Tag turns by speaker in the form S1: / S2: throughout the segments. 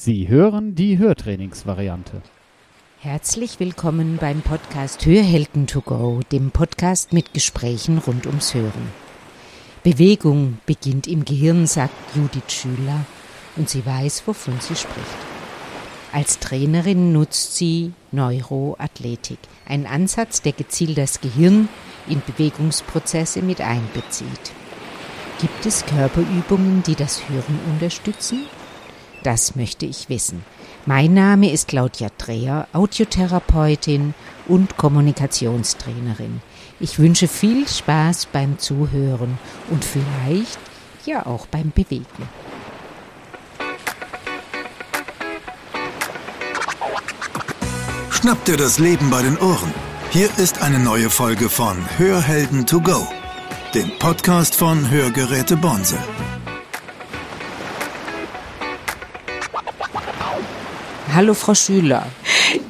S1: Sie hören die Hörtrainingsvariante.
S2: Herzlich willkommen beim Podcast Hörhelden to go, dem Podcast mit Gesprächen rund ums Hören. Bewegung beginnt im Gehirn, sagt Judith Schüler, und sie weiß, wovon sie spricht. Als Trainerin nutzt sie Neuroathletik, ein Ansatz, der gezielt das Gehirn in Bewegungsprozesse mit einbezieht. Gibt es Körperübungen, die das Hören unterstützen? Das möchte ich wissen. Mein Name ist Claudia Dreher, Audiotherapeutin und Kommunikationstrainerin. Ich wünsche viel Spaß beim Zuhören und vielleicht ja auch beim Bewegen.
S3: Schnapp dir das Leben bei den Ohren. Hier ist eine neue Folge von Hörhelden to go dem Podcast von Hörgeräte Bonse.
S2: Hallo Frau Schüler.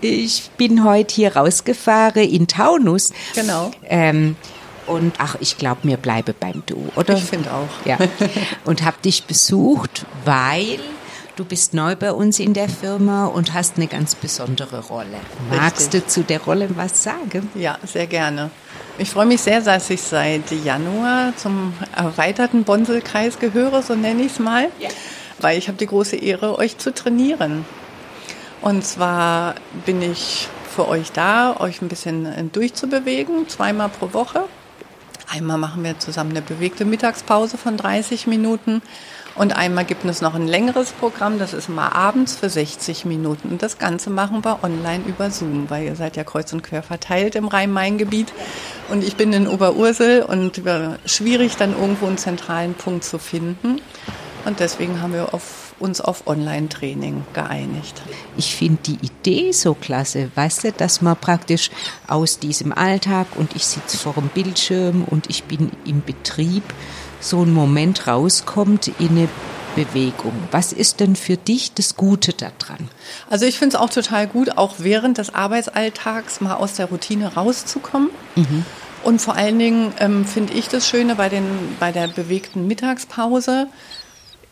S2: Ich bin heute hier rausgefahren in Taunus.
S4: Genau.
S2: Ähm, und ach, ich glaube, mir bleibe beim Du, oder?
S4: Ich finde auch.
S2: Ja. Und habe dich besucht, weil du bist neu bei uns in der Firma und hast eine ganz besondere Rolle. Magst
S4: Richtig.
S2: du zu der Rolle was sagen?
S4: Ja, sehr gerne. Ich freue mich sehr, dass ich seit Januar zum erweiterten Bonselkreis gehöre, so nenne ich es mal,
S2: Ja.
S4: weil ich habe die große Ehre, euch zu trainieren. Und zwar bin ich für euch da, euch ein bisschen äh, durchzubewegen, zweimal pro Woche. Einmal machen wir zusammen eine bewegte Mittagspause von 30 Minuten und einmal gibt es noch ein längeres Programm, das ist mal abends für 60 Minuten. Und das Ganze machen wir online über Zoom, weil ihr seid ja kreuz und quer verteilt im Rhein-Main-Gebiet. Und ich bin in Oberursel und schwierig dann irgendwo einen zentralen Punkt zu finden. Und deswegen haben wir auf, uns auf Online-Training geeinigt.
S2: Ich finde die Idee so klasse, weißt du, dass man praktisch aus diesem Alltag und ich sitze vor dem Bildschirm und ich bin im Betrieb, so ein Moment rauskommt in eine Bewegung. Was ist denn für dich das Gute daran?
S4: Also ich finde es auch total gut, auch während des Arbeitsalltags mal aus der Routine rauszukommen. Und vor allen Dingen ähm, finde ich das Schöne bei, den, bei der bewegten Mittagspause,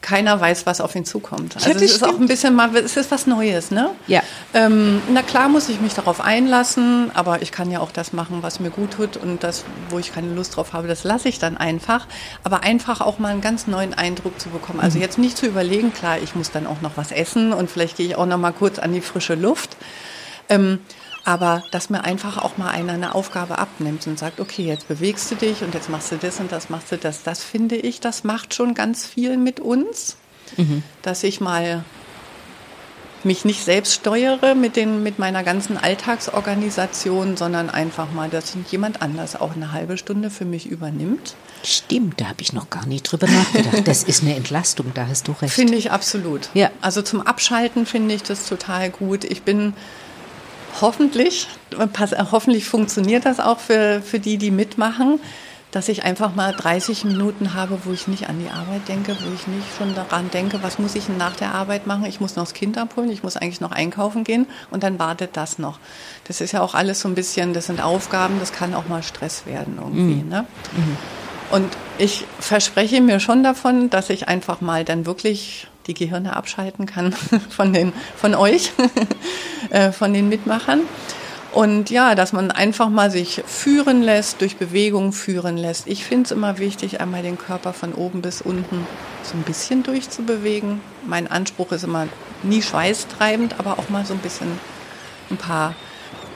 S4: keiner weiß, was auf ihn zukommt. Also es ist auch ein bisschen mal, es ist was Neues, ne?
S2: Ja.
S4: Ähm, na klar muss ich mich darauf einlassen, aber ich kann ja auch das machen, was mir gut tut und das, wo ich keine Lust drauf habe, das lasse ich dann einfach. Aber einfach auch mal einen ganz neuen Eindruck zu bekommen. Also jetzt nicht zu überlegen, klar, ich muss dann auch noch was essen und vielleicht gehe ich auch noch mal kurz an die frische Luft. Ähm, aber dass mir einfach auch mal einer eine Aufgabe abnimmt und sagt, okay, jetzt bewegst du dich und jetzt machst du das und das machst du das. Das finde ich, das macht schon ganz viel mit uns, dass ich mal mich nicht selbst steuere mit, den, mit meiner ganzen Alltagsorganisation, sondern einfach mal, dass jemand anders auch eine halbe Stunde für mich übernimmt.
S2: Stimmt, da habe ich noch gar nicht drüber nachgedacht. Das ist eine Entlastung, da hast du recht.
S4: Finde ich absolut.
S2: Ja.
S4: Also zum Abschalten finde ich das total gut. Ich bin hoffentlich, pass, hoffentlich funktioniert das auch für, für die, die mitmachen, dass ich einfach mal 30 Minuten habe, wo ich nicht an die Arbeit denke, wo ich nicht schon daran denke, was muss ich denn nach der Arbeit machen? Ich muss noch das Kind abholen, ich muss eigentlich noch einkaufen gehen und dann wartet das noch. Das ist ja auch alles so ein bisschen, das sind Aufgaben, das kann auch mal Stress werden irgendwie. Ne? Und ich verspreche mir schon davon, dass ich einfach mal dann wirklich die Gehirne abschalten kann von, den, von euch, äh, von den Mitmachern. Und ja, dass man einfach mal sich führen lässt, durch Bewegung führen lässt. Ich finde es immer wichtig, einmal den Körper von oben bis unten so ein bisschen durchzubewegen. Mein Anspruch ist immer nie schweißtreibend, aber auch mal so ein bisschen ein paar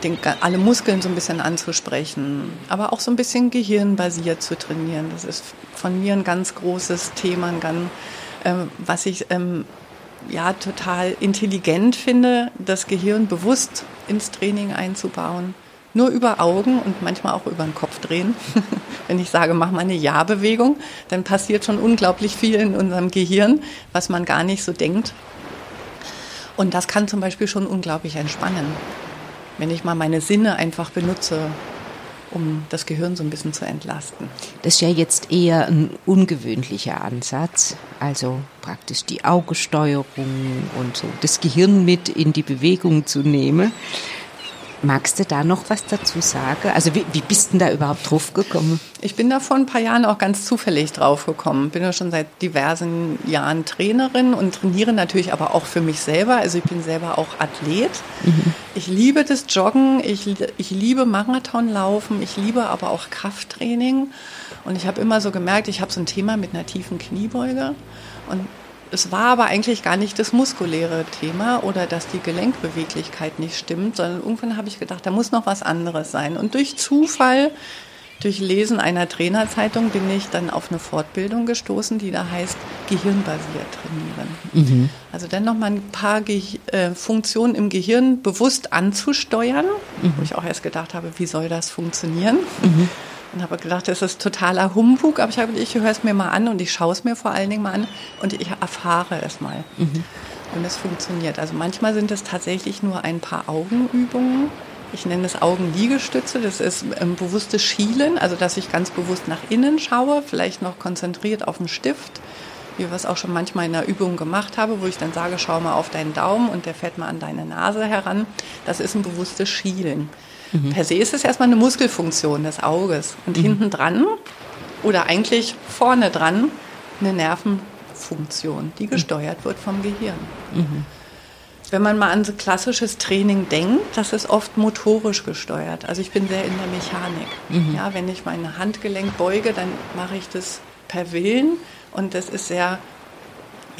S4: den, alle Muskeln so ein bisschen anzusprechen, aber auch so ein bisschen gehirnbasiert zu trainieren. Das ist von mir ein ganz großes Thema, ein ganz, ähm, was ich ähm, ja total intelligent finde, das Gehirn bewusst ins Training einzubauen. Nur über Augen und manchmal auch über den Kopf drehen. Wenn ich sage, mach mal eine Ja-Bewegung, dann passiert schon unglaublich viel in unserem Gehirn, was man gar nicht so denkt. Und das kann zum Beispiel schon unglaublich entspannen wenn ich mal meine Sinne einfach benutze, um das Gehirn so ein bisschen zu entlasten.
S2: Das ist ja jetzt eher ein ungewöhnlicher Ansatz, also praktisch die Augensteuerung und so das Gehirn mit in die Bewegung zu nehmen. Magst du da noch was dazu sagen? Also wie, wie bist du da überhaupt drauf gekommen?
S4: Ich bin da vor ein paar Jahren auch ganz zufällig drauf gekommen. Bin ja schon seit diversen Jahren Trainerin und trainiere natürlich aber auch für mich selber. Also ich bin selber auch Athlet. Mhm. Ich liebe das Joggen, ich, ich liebe Marathonlaufen, ich liebe aber auch Krafttraining. Und ich habe immer so gemerkt, ich habe so ein Thema mit einer tiefen Kniebeuge. Und es war aber eigentlich gar nicht das muskuläre Thema oder dass die Gelenkbeweglichkeit nicht stimmt, sondern irgendwann habe ich gedacht, da muss noch was anderes sein. Und durch Zufall, durch Lesen einer Trainerzeitung bin ich dann auf eine Fortbildung gestoßen, die da heißt Gehirnbasiert trainieren. Mhm. Also dann noch mal ein paar Ge äh, Funktionen im Gehirn bewusst anzusteuern, mhm. wo ich auch erst gedacht habe, wie soll das funktionieren? Mhm und habe gedacht, das ist totaler Humbug, aber ich habe ich höre es mir mal an und ich schaue es mir vor allen Dingen mal an und ich erfahre es mal. Mhm. Und es funktioniert. Also manchmal sind es tatsächlich nur ein paar Augenübungen. Ich nenne es Augenliegestütze. Das ist ähm, bewusstes Schielen, also dass ich ganz bewusst nach innen schaue, vielleicht noch konzentriert auf den Stift, wie wir es auch schon manchmal in der Übung gemacht habe, wo ich dann sage, schau mal auf deinen Daumen und der fährt mal an deine Nase heran. Das ist ein bewusstes Schielen. Mhm. Per se ist es erstmal eine Muskelfunktion des Auges. Und mhm. hinten dran oder eigentlich vorne dran eine Nervenfunktion, die mhm. gesteuert wird vom Gehirn. Mhm. Wenn man mal an so klassisches Training denkt, das ist oft motorisch gesteuert. Also ich bin sehr in der Mechanik. Mhm. Ja, wenn ich meine Handgelenk beuge, dann mache ich das per Willen und das ist sehr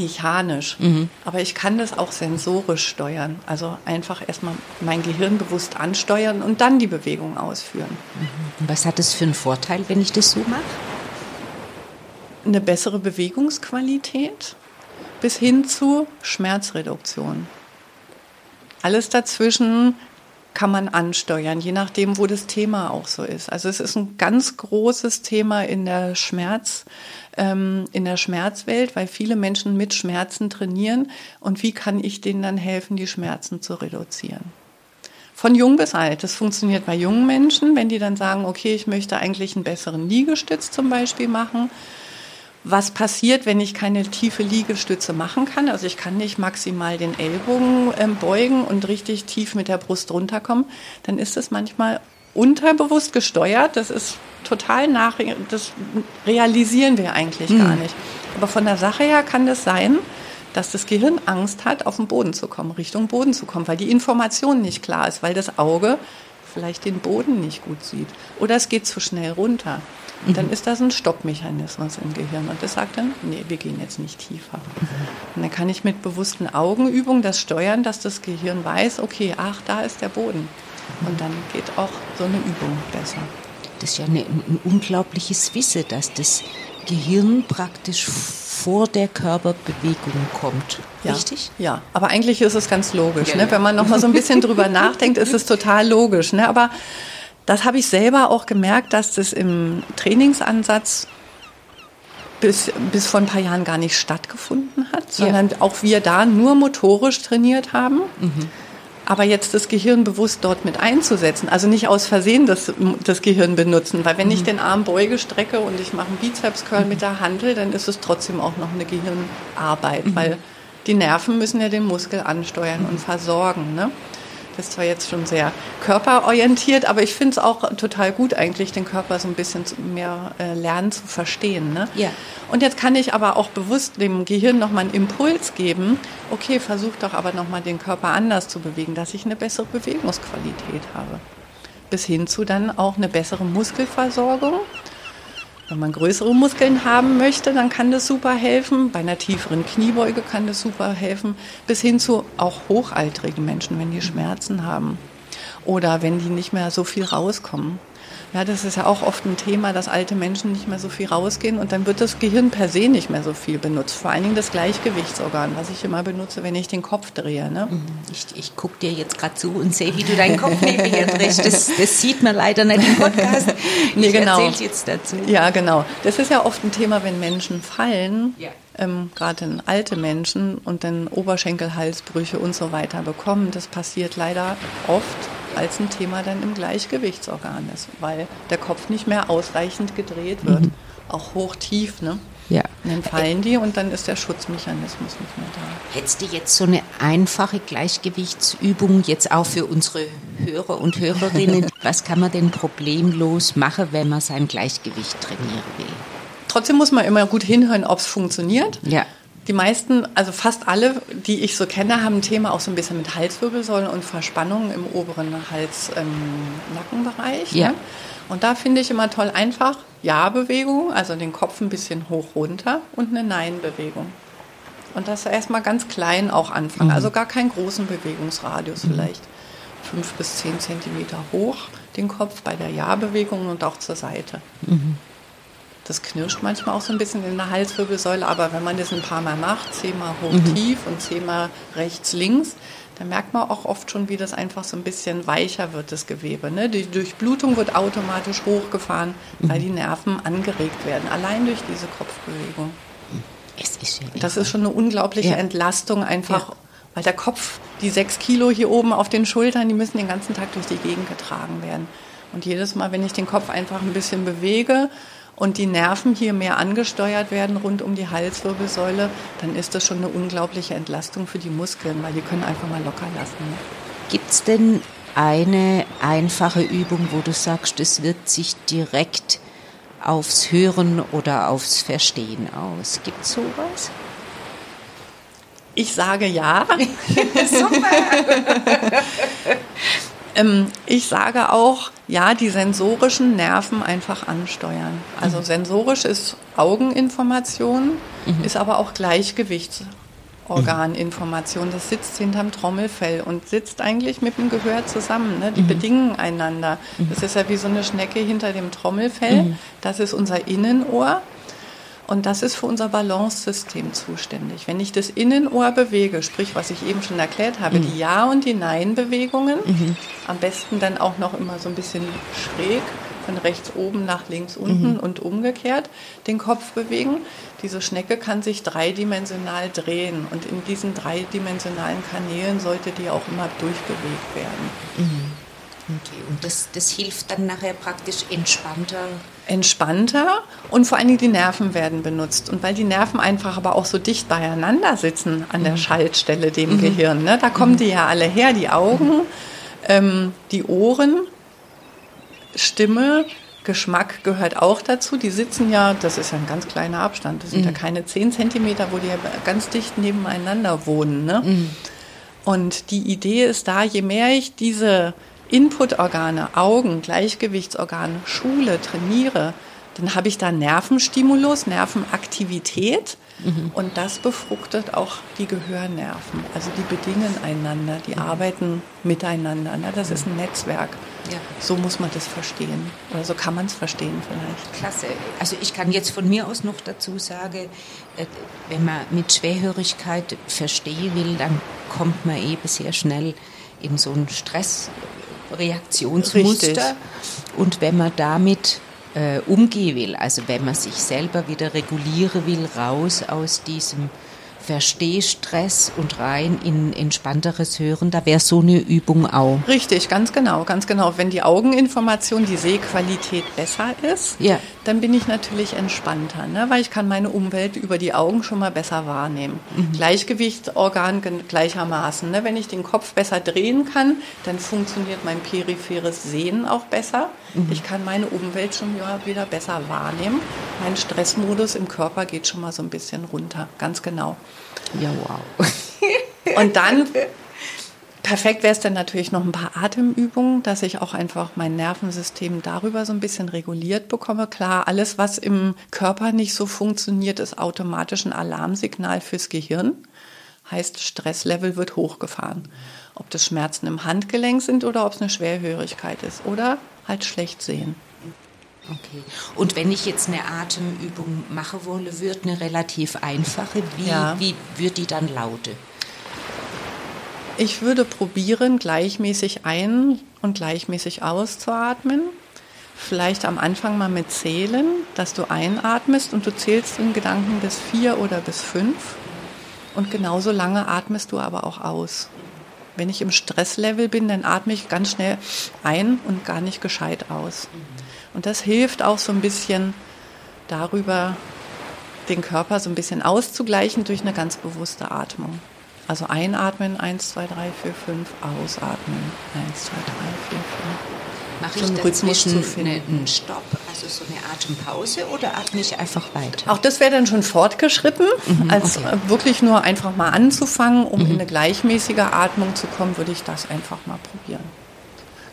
S4: mechanisch. Mhm. Aber ich kann das auch sensorisch steuern. Also einfach erstmal mein Gehirn bewusst ansteuern und dann die Bewegung ausführen.
S2: Mhm. Was hat es für einen Vorteil, wenn ich das so mache?
S4: Eine bessere Bewegungsqualität bis hin zu Schmerzreduktion. Alles dazwischen kann man ansteuern, je nachdem, wo das Thema auch so ist. Also es ist ein ganz großes Thema in der Schmerz, ähm, in der Schmerzwelt, weil viele Menschen mit Schmerzen trainieren. Und wie kann ich denen dann helfen, die Schmerzen zu reduzieren? Von jung bis alt. Das funktioniert bei jungen Menschen, wenn die dann sagen, okay, ich möchte eigentlich einen besseren Liegestütz zum Beispiel machen was passiert, wenn ich keine tiefe Liegestütze machen kann. Also ich kann nicht maximal den Ellbogen ähm, beugen und richtig tief mit der Brust runterkommen. Dann ist es manchmal unterbewusst gesteuert. Das ist total nach, das realisieren wir eigentlich mhm. gar nicht. Aber von der Sache her kann das sein, dass das Gehirn Angst hat, auf den Boden zu kommen, Richtung Boden zu kommen, weil die Information nicht klar ist, weil das Auge vielleicht den Boden nicht gut sieht. Oder es geht zu schnell runter. Und dann ist das ein Stoppmechanismus im Gehirn. Und das sagt dann, nee, wir gehen jetzt nicht tiefer. Und dann kann ich mit bewussten Augenübungen das steuern, dass das Gehirn weiß, okay, ach, da ist der Boden. Und dann geht auch so eine Übung besser.
S2: Das ist ja eine, ein unglaubliches Wissen, dass das Gehirn praktisch vor der Körperbewegung kommt.
S4: Ja,
S2: Richtig?
S4: Ja, aber eigentlich ist es ganz logisch. Ja, ne? Ja. Wenn man noch mal so ein bisschen drüber nachdenkt, ist es total logisch. Ne? Aber das habe ich selber auch gemerkt, dass das im Trainingsansatz bis, bis vor ein paar Jahren gar nicht stattgefunden hat, sondern ja. auch wir da nur motorisch trainiert haben. Mhm. Aber jetzt das Gehirn bewusst dort mit einzusetzen, also nicht aus Versehen das, das Gehirn benutzen, weil wenn mhm. ich den Arm beuge, strecke und ich mache einen Bizeps-Curl mhm. mit der Handel, dann ist es trotzdem auch noch eine Gehirnarbeit, mhm. weil die Nerven müssen ja den Muskel ansteuern und versorgen. Ne? Ist zwar jetzt schon sehr körperorientiert, aber ich finde es auch total gut, eigentlich den Körper so ein bisschen mehr äh, lernen zu verstehen. Ne?
S2: Ja.
S4: Und jetzt kann ich aber auch bewusst dem Gehirn nochmal einen Impuls geben, okay, versuch doch aber nochmal den Körper anders zu bewegen, dass ich eine bessere Bewegungsqualität habe. Bis hin zu dann auch eine bessere Muskelversorgung wenn man größere Muskeln haben möchte, dann kann das super helfen. Bei einer tieferen Kniebeuge kann das super helfen. Bis hin zu auch hochaltrigen Menschen, wenn die Schmerzen haben. Oder wenn die nicht mehr so viel rauskommen. Ja, das ist ja auch oft ein Thema, dass alte Menschen nicht mehr so viel rausgehen und dann wird das Gehirn per se nicht mehr so viel benutzt. Vor allen Dingen das Gleichgewichtsorgan, was ich immer benutze, wenn ich den Kopf drehe. Ne?
S2: Mhm. Ich, ich gucke dir jetzt gerade zu und sehe, wie du deinen Kopf neben mir drehst. Das, das sieht man leider nicht im Podcast.
S4: nee, ich genau.
S2: jetzt dazu.
S4: Ja, genau. Das ist ja oft ein Thema, wenn Menschen fallen. Ja. Ähm, gerade alte Menschen und dann Oberschenkelhalsbrüche und so weiter bekommen. Das passiert leider oft als ein Thema dann im Gleichgewichtsorgan ist, weil der Kopf nicht mehr ausreichend gedreht wird, mhm. auch hoch tief. Ne?
S2: Ja.
S4: Und dann fallen die und dann ist der Schutzmechanismus nicht mehr da.
S2: Hättest du jetzt so eine einfache Gleichgewichtsübung jetzt auch für unsere Hörer und Hörerinnen? Was kann man denn problemlos machen, wenn man sein Gleichgewicht trainieren will?
S4: Trotzdem muss man immer gut hinhören, ob es funktioniert.
S2: Ja.
S4: Die meisten, also fast alle, die ich so kenne, haben ein Thema auch so ein bisschen mit Halswirbelsäulen und Verspannungen im oberen Hals-Nackenbereich.
S2: Ja.
S4: Ne? Und da finde ich immer toll einfach Ja-Bewegung, also den Kopf ein bisschen hoch runter und eine Nein-Bewegung. Und das erstmal ganz klein auch anfangen, also gar keinen großen Bewegungsradius vielleicht. Fünf bis zehn Zentimeter hoch den Kopf bei der Ja-Bewegung und auch zur Seite. Das knirscht manchmal auch so ein bisschen in der Halswirbelsäule, aber wenn man das ein paar Mal macht, zehnmal hoch tief und zehnmal rechts links, dann merkt man auch oft schon, wie das einfach so ein bisschen weicher wird, das Gewebe. Ne? Die Durchblutung wird automatisch hochgefahren, weil die Nerven angeregt werden, allein durch diese Kopfbewegung.
S2: Es ist ja
S4: Das ist schon eine unglaubliche
S2: Ja.
S4: Entlastung einfach,
S2: Ja.
S4: weil der Kopf, die sechs Kilo hier oben auf den Schultern, die müssen den ganzen Tag durch die Gegend getragen werden. Und jedes Mal, wenn ich den Kopf einfach ein bisschen bewege und die Nerven hier mehr angesteuert werden rund um die Halswirbelsäule, dann ist das schon eine unglaubliche Entlastung für die Muskeln, weil die können einfach mal locker lassen.
S2: Gibt es denn eine einfache Übung, wo du sagst, es wirkt sich direkt aufs Hören oder aufs Verstehen aus? Gibt es sowas?
S4: Ich sage ja. ähm, ich sage auch, ja, die sensorischen Nerven einfach ansteuern. Also sensorisch ist Augeninformation, ist aber auch Gleichgewichtsorganinformation. Das sitzt hinterm Trommelfell und sitzt eigentlich mit dem Gehör zusammen. Ne? Die bedingen einander. Das ist ja wie so eine Schnecke hinter dem Trommelfell. Das ist unser Innenohr. Und das ist für unser Balance-System zuständig. Wenn ich das Innenohr bewege, sprich, was ich eben schon erklärt habe, die Ja- und die Nein-Bewegungen, am besten dann auch noch immer so ein bisschen schräg, von rechts oben nach links unten und umgekehrt, den Kopf bewegen. Diese Schnecke kann sich dreidimensional drehen und in diesen dreidimensionalen Kanälen sollte die auch immer durchbewegt werden.
S2: Okay, und das, das hilft dann nachher praktisch entspannter.
S4: Entspannter und vor allen Dingen die Nerven werden benutzt. Und weil die Nerven einfach aber auch so dicht beieinander sitzen an der Schaltstelle, dem Gehirn, ne? da kommen die ja alle her, die Augen, ähm, die Ohren, Stimme, Geschmack gehört auch dazu. Die sitzen ja, das ist ja ein ganz kleiner Abstand, das sind ja keine 10 Zentimeter, wo die ja ganz dicht nebeneinander wohnen. Ne? Und die Idee ist da, je mehr ich diese Inputorgane, Augen, Gleichgewichtsorgane, Schule trainiere, dann habe ich da Nervenstimulus, Nervenaktivität und das befruchtet auch die Gehörnerven. Also die bedingen einander, die arbeiten miteinander. Ne? Das ist ein Netzwerk.
S2: Ja.
S4: So muss man das verstehen. Oder so kann man es verstehen vielleicht.
S2: Klasse. Also ich kann jetzt von mir aus noch dazu sagen, äh, wenn man mit Schwerhörigkeit verstehen will, dann kommt man eben sehr schnell in so ein Stressreaktionsmuster.
S4: Richtig.
S2: Und wenn man damit äh, umgehen will, also wenn man sich selber wieder regulieren will, raus aus diesem Verstehstress und rein in entspannteres Hören, da wäre so eine Übung auch.
S4: Richtig, ganz genau, ganz genau. Wenn die Augeninformation, die Sehqualität besser ist,
S2: Ja.
S4: dann bin ich natürlich entspannter, ne? weil ich kann meine Umwelt über die Augen schon mal besser wahrnehmen. Gleichgewichtsorgan gen- gleichermaßen. Ne? Wenn ich den Kopf besser drehen kann, dann funktioniert mein peripheres Sehen auch besser. Ich kann meine Umwelt schon mal wieder besser wahrnehmen. Mein Stressmodus im Körper geht schon mal so ein bisschen runter, ganz genau.
S2: Ja, wow.
S4: Und dann, perfekt wäre es dann natürlich noch ein paar Atemübungen, dass ich auch einfach mein Nervensystem darüber so ein bisschen reguliert bekomme. Klar, alles, was im Körper nicht so funktioniert, ist automatisch ein Alarmsignal fürs Gehirn. Heißt, Stresslevel wird hochgefahren. Ob das Schmerzen im Handgelenk sind oder ob es eine Schwerhörigkeit ist oder halt schlecht sehen.
S2: Okay. Und wenn ich jetzt eine Atemübung machen wolle, wird eine relativ einfache. Wie,
S4: Ja.
S2: wie wird die dann lauten?
S4: Ich würde probieren, gleichmäßig ein- und gleichmäßig auszuatmen. Vielleicht am Anfang mal mit Zählen, dass du einatmest und du zählst in Gedanken bis vier oder bis fünf. Und genauso lange atmest du aber auch aus. Wenn ich im Stresslevel bin, dann atme ich ganz schnell ein und gar nicht gescheit aus. Und das hilft auch so ein bisschen darüber, den Körper so ein bisschen auszugleichen durch eine ganz bewusste Atmung. Also einatmen, 1, 2, 3, 4, 5, ausatmen, 1, 2, 3, 4, 5.
S2: Mache
S4: So
S2: ich
S4: einen Rhythmus
S2: dazwischen
S4: zu finden.
S2: eine- einen Stopp, also so eine Atempause oder atme ich einfach weiter?
S4: Auch das wäre dann schon fortgeschritten, als
S2: okay.
S4: wirklich nur einfach mal anzufangen, um in eine gleichmäßige Atmung zu kommen, würde ich das einfach mal probieren.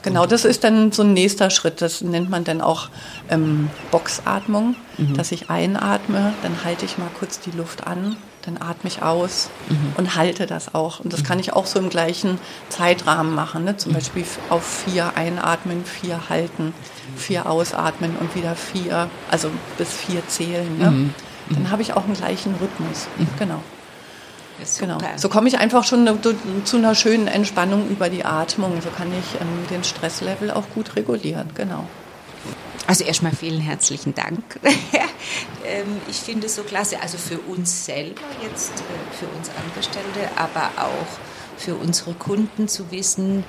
S4: Genau, das ist dann so ein nächster Schritt. Das nennt man dann auch ähm, Boxatmung, dass ich einatme, dann halte ich mal kurz die Luft an, dann atme ich aus und halte das auch. Und das kann ich auch so im gleichen Zeitrahmen machen. Ne? Zum Beispiel auf vier einatmen, vier halten, vier ausatmen und wieder vier, also bis vier zählen. Ne? Dann habe ich auch einen gleichen Rhythmus. Genau. Genau. So komme ich einfach schon ne- zu einer schönen Entspannung über die Atmung. So kann ich ähm, den Stresslevel auch gut regulieren. Genau.
S2: Also erstmal vielen herzlichen Dank. ähm, ich finde es so klasse, also für uns selber jetzt, äh, für uns Angestellte, aber auch für unsere Kunden zu wissen,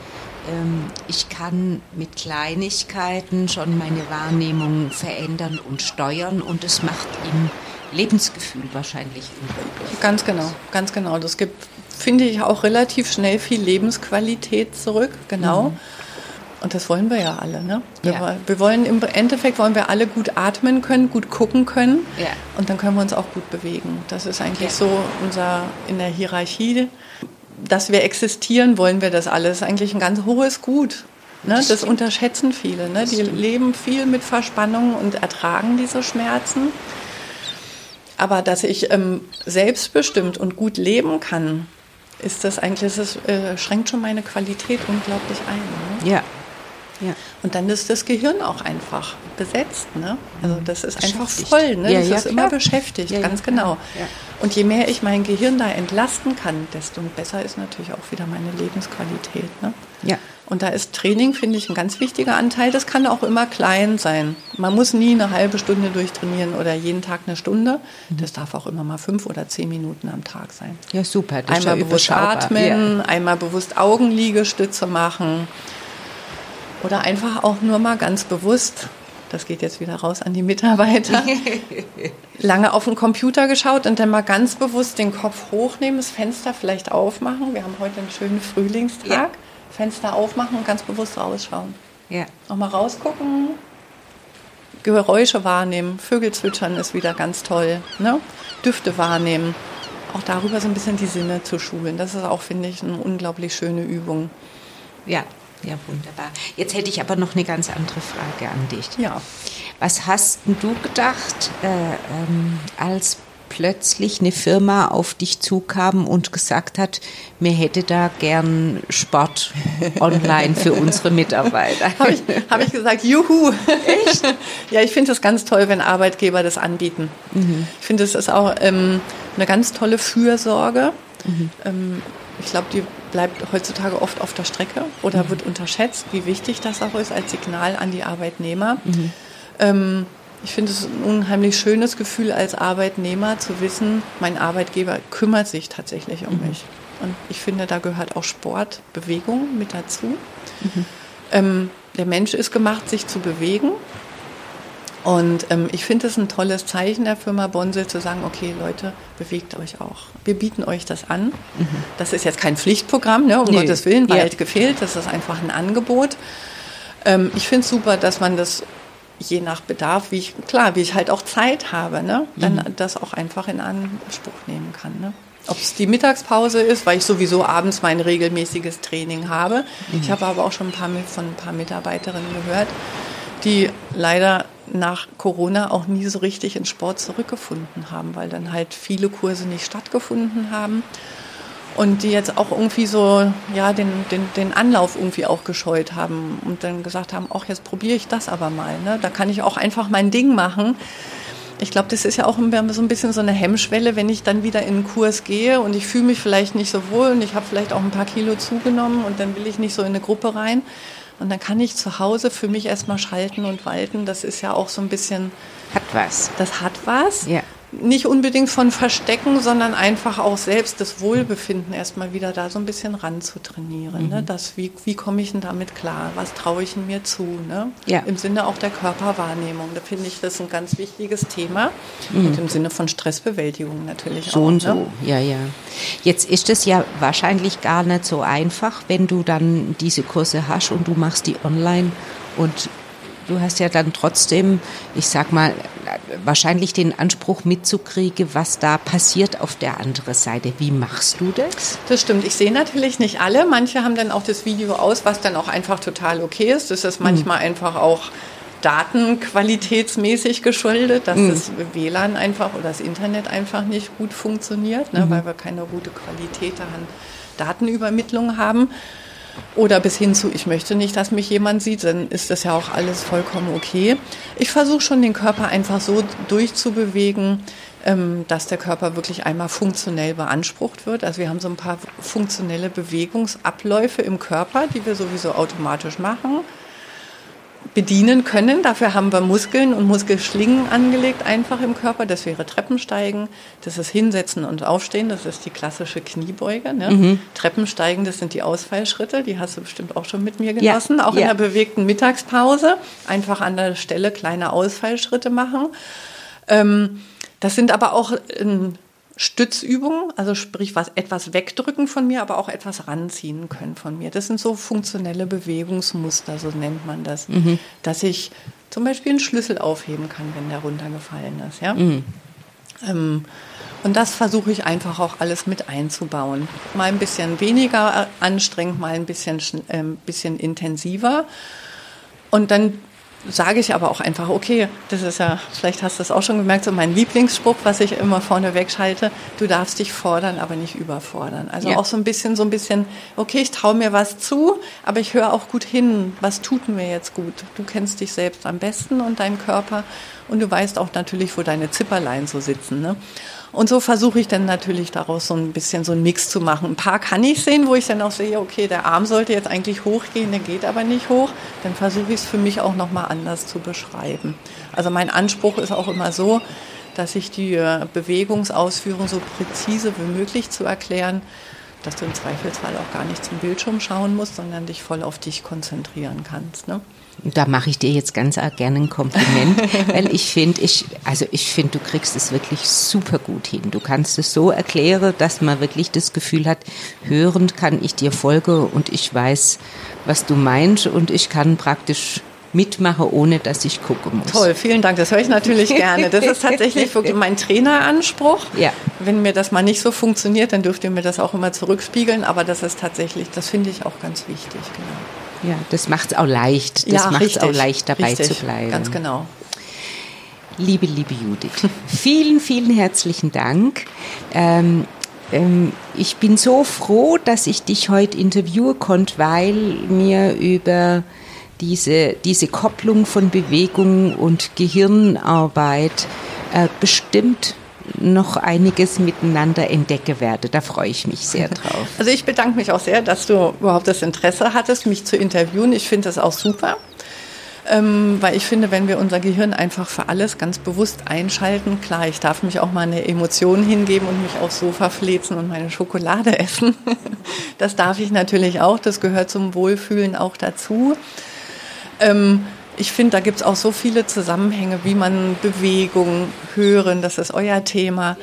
S2: ähm, ich kann mit Kleinigkeiten schon meine Wahrnehmung verändern und steuern und es macht im Lebensgefühl wahrscheinlich.
S4: Ganz genau, ganz genau. Das gibt, finde ich, auch relativ schnell viel Lebensqualität zurück. Genau. Und das wollen wir ja alle. Ne? Wir,
S2: Ja.
S4: wir wollen im Endeffekt wollen wir alle gut atmen können, gut gucken können.
S2: Ja.
S4: Und dann können wir uns auch gut bewegen. Das ist eigentlich
S2: Ja.
S4: so unser in der Hierarchie. Dass wir existieren, wollen wir das alles. Das ist eigentlich ein ganz hohes Gut. Ne?
S2: Das
S4: Das, unterschätzen viele. Ne?
S2: Das
S4: Die
S2: stimmt.
S4: leben viel mit Verspannungen und ertragen diese Schmerzen. Aber dass ich ähm, selbstbestimmt und gut leben kann, ist das eigentlich, das äh, schränkt schon meine Qualität unglaublich ein. Ne?
S2: Ja. Ja.
S4: Und dann ist das Gehirn auch einfach besetzt. Ne? Also das ist einfach voll. Ne?
S2: Ja,
S4: das
S2: ja,
S4: ist
S2: klar.
S4: immer beschäftigt,
S2: Ja,
S4: ganz genau. Und je mehr ich mein Gehirn da entlasten kann, desto besser ist natürlich auch wieder meine Lebensqualität. Ne?
S2: Ja.
S4: Und da ist Training, finde ich, ein ganz wichtiger Anteil. Das kann auch immer klein sein. Man muss nie eine halbe Stunde durchtrainieren oder jeden Tag eine Stunde. Das darf auch immer mal fünf oder zehn Minuten am Tag sein.
S2: ja, super. Das
S4: Einmal
S2: ja
S4: bewusst atmen, einmal bewusst Augenliegestütze machen oder einfach auch nur mal ganz bewusst, das geht jetzt wieder raus an die Mitarbeiter, lange auf den Computer geschaut und dann mal ganz bewusst den Kopf hochnehmen, das Fenster vielleicht aufmachen. Wir haben heute einen schönen Frühlingstag.
S2: Ja.
S4: Fenster aufmachen und ganz bewusst rausschauen.
S2: Ja.
S4: Auch mal rausgucken, Geräusche wahrnehmen, Vögel zwitschern ist wieder ganz toll, ne? Düfte wahrnehmen. Auch darüber so ein bisschen die Sinne zu schulen. Das ist auch, finde ich, eine unglaublich schöne Übung.
S2: Ja, ja, wunderbar. Jetzt hätte ich aber noch eine ganz andere Frage an dich.
S4: Ja.
S2: Was hast du gedacht, äh, ähm, als plötzlich eine Firma auf dich zukam und gesagt hat, mir hätte da gern Sport online für unsere Mitarbeiter?
S4: Habe ich, hab ich gesagt, juhu. Echt? ja, ich finde es ganz toll, wenn Arbeitgeber das anbieten. Ich finde, es ist auch ähm, eine ganz tolle Fürsorge. Ähm, ich glaube, die bleibt heutzutage oft auf der Strecke oder wird unterschätzt, wie wichtig das auch ist als Signal an die Arbeitnehmer. Ähm, ich finde es ein unheimlich schönes Gefühl als Arbeitnehmer zu wissen, mein Arbeitgeber kümmert sich tatsächlich um mich. Und ich finde, da gehört auch Sport, Bewegung mit dazu. Ähm, der Mensch ist gemacht, sich zu bewegen. Und ähm, ich finde es ein tolles Zeichen der Firma Bonse zu sagen, okay Leute, bewegt euch auch. Wir bieten euch das an. Das ist jetzt kein Pflichtprogramm, ne, um
S2: Nö.
S4: Gottes Willen,
S2: Ja.
S4: weit gefehlt. Das ist einfach ein Angebot. Ähm, ich finde es super, dass man das je nach Bedarf, wie ich, klar, wie ich halt auch Zeit habe, ne, dann das auch einfach in Anspruch nehmen kann. Ne. Ob es die Mittagspause ist, weil ich sowieso abends mein regelmäßiges Training habe. Ich habe aber auch schon ein paar, von ein paar Mitarbeiterinnen gehört, die leider nach Corona auch nie so richtig in Sport zurückgefunden haben, weil dann halt viele Kurse nicht stattgefunden haben. Und die jetzt auch irgendwie so, ja, den, den, den Anlauf irgendwie auch gescheut haben und dann gesagt haben, ach, jetzt probiere ich das aber mal. Ne? Da kann ich auch einfach mein Ding machen. Ich glaube, das ist ja auch so ein bisschen so eine Hemmschwelle, wenn ich dann wieder in einen Kurs gehe und ich fühle mich vielleicht nicht so wohl und ich habe vielleicht auch ein paar Kilo zugenommen und dann will ich nicht so in eine Gruppe rein. Und dann kann ich zu Hause für mich erstmal schalten und walten. Das ist ja auch so ein bisschen,
S2: Hat was.
S4: das hat was.
S2: Ja.
S4: Nicht unbedingt von Verstecken, sondern einfach auch selbst das Wohlbefinden erstmal wieder da so ein bisschen ranzutrainieren. Mhm. Ne? Das, wie, wie komme ich denn damit klar? Was traue ich mir zu? Ne? Ja. Im Sinne auch der Körperwahrnehmung. Da finde ich das ein ganz wichtiges Thema. Mhm. Und im Sinne von Stressbewältigung natürlich
S2: so
S4: auch.
S2: So und so, ja, ja. Jetzt ist es ja wahrscheinlich gar nicht so einfach, wenn du dann diese Kurse hast und du machst die online und du hast ja dann trotzdem, ich sag mal, wahrscheinlich den Anspruch mitzukriegen, was da passiert auf der anderen Seite. Wie machst du das?
S4: Das stimmt. Ich sehe natürlich nicht alle. Manche haben dann auch das Video aus, was dann auch einfach total okay ist. Das ist manchmal mhm. einfach auch datenqualitätsmäßig geschuldet, dass mhm. das WLAN einfach oder das Internet einfach nicht gut funktioniert, ne, mhm. weil wir keine gute Qualität an Datenübermittlung haben. Oder bis hin zu, ich möchte nicht, dass mich jemand sieht, dann ist das ja auch alles vollkommen okay. Ich versuche schon den Körper einfach so durchzubewegen, ähm, dass der Körper wirklich einmal funktionell beansprucht wird. Also wir haben so ein paar funktionelle Bewegungsabläufe im Körper, die wir sowieso automatisch machen bedienen können. Dafür haben wir Muskeln und Muskelschlingen angelegt einfach im Körper. Das wäre Treppensteigen, das ist Hinsetzen und Aufstehen, das ist die klassische Kniebeuge. Ne? Mhm. Treppensteigen, das sind die Ausfallschritte, die hast du bestimmt auch schon mit mir genossen, ja, auch ja. in der bewegten Mittagspause. Einfach an der Stelle kleine Ausfallschritte machen. Ähm, das sind aber auch ähm, Stützübungen, also sprich was etwas wegdrücken von mir, aber auch etwas ranziehen können von mir. Das sind so funktionelle Bewegungsmuster, so nennt man das, mhm. dass ich zum Beispiel einen Schlüssel aufheben kann, wenn der runtergefallen ist. Ja? Mhm. Ähm, und das versuche ich einfach auch alles mit einzubauen. Mal ein bisschen weniger anstrengend, mal ein bisschen, äh, bisschen intensiver. Und dann sage ich aber auch einfach, okay, das ist ja, vielleicht hast du es auch schon gemerkt, so mein Lieblingsspruch, was ich immer vorne wegschalte, du darfst dich fordern, aber nicht überfordern. Also ja. auch so ein bisschen, so ein bisschen, okay, ich traue mir was zu, aber ich höre auch gut hin, was tut mir jetzt gut. Du kennst dich selbst am besten und deinen Körper und du weißt auch natürlich, wo deine Zipperlein so sitzen. Ne? Und so versuche ich dann natürlich daraus so ein bisschen so einen Mix zu machen. Ein paar kann ich sehen, wo ich dann auch sehe, okay, der Arm sollte jetzt eigentlich hochgehen, der geht aber nicht hoch. Dann versuche ich es für mich auch nochmal anders zu beschreiben. Also mein Anspruch ist auch immer so, dass ich die äh, Bewegungsausführung so präzise wie möglich zu erklären, dass du im Zweifelsfall auch gar nicht zum Bildschirm schauen musst, sondern dich voll auf dich konzentrieren kannst. Ne?
S2: Da mache ich dir jetzt ganz gerne ein Kompliment, weil ich finde, ich, also ich finde, du kriegst es wirklich super gut hin. Du kannst es so erklären, dass man wirklich das Gefühl hat, hörend kann ich dir folgen und ich weiß, was du meinst und ich kann praktisch mitmache, ohne dass ich gucken muss.
S4: Toll, vielen Dank. Das höre ich natürlich gerne. Das ist tatsächlich wirklich mein Traineranspruch. Ja. Wenn mir das mal nicht so funktioniert, dann dürft ihr mir das auch immer zurückspiegeln. Aber das ist tatsächlich, das finde ich auch ganz wichtig.
S2: Genau. Ja, das macht es auch leicht. Das ja, macht es auch leicht, dabei richtig, zu bleiben.
S4: Ganz genau.
S2: Liebe, liebe Judith, vielen, vielen herzlichen Dank. Ähm, ähm, ich bin so froh, dass ich dich heute interviewen konnte, weil mir über diese, diese Kopplung von Bewegung und Gehirnarbeit äh, bestimmt noch einiges miteinander entdecke werde. Da freue ich mich sehr drauf.
S4: Also ich bedanke mich auch sehr, dass du überhaupt das Interesse hattest, mich zu interviewen. Ich finde das auch super. Ähm, weil ich finde, wenn wir unser Gehirn einfach für alles ganz bewusst einschalten, klar, ich darf mich auch mal eine Emotion hingeben und mich aufs Sofa flezen und meine Schokolade essen. Das darf ich natürlich auch, das gehört zum Wohlfühlen auch dazu. Ähm, ich finde, da gibt es auch so viele Zusammenhänge, wie man Bewegung, Hören, das ist euer Thema,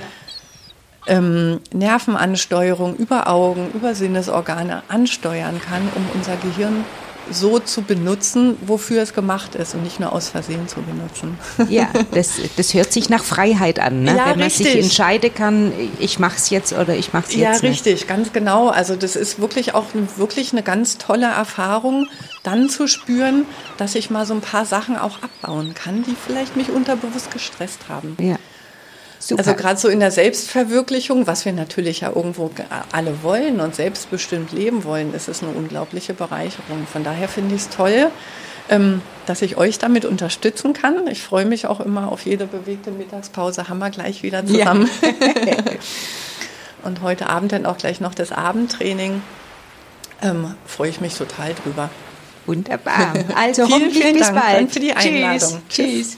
S4: ähm, Nervenansteuerung über Augen, über Sinnesorgane ansteuern kann, um unser Gehirn so zu benutzen, wofür es gemacht ist und nicht nur aus Versehen zu benutzen.
S2: Ja, das, das hört sich nach Freiheit an, ne? ja, wenn man richtig. sich entscheiden kann, ich mache es jetzt oder ich mache es jetzt
S4: ja, nicht. Ja, richtig, ganz genau. Also das ist wirklich auch wirklich eine ganz tolle Erfahrung, dann zu spüren, dass ich mal so ein paar Sachen auch abbauen kann, die vielleicht mich unterbewusst gestresst haben. Ja. Super. Also gerade so in der Selbstverwirklichung, was wir natürlich ja irgendwo alle wollen und selbstbestimmt leben wollen, ist es eine unglaubliche Bereicherung. Von daher finde ich es toll, ähm, dass ich euch damit unterstützen kann. Ich freue mich auch immer auf jede bewegte Mittagspause. Haben wir gleich wieder zusammen. Ja. und heute Abend dann auch gleich noch das Abendtraining. Ähm, freue ich mich total drüber.
S2: Wunderbar. Also vielen, hoffentlich bis Dank. bald.
S4: Danke für die Einladung.
S2: Tschüss. Tschüss.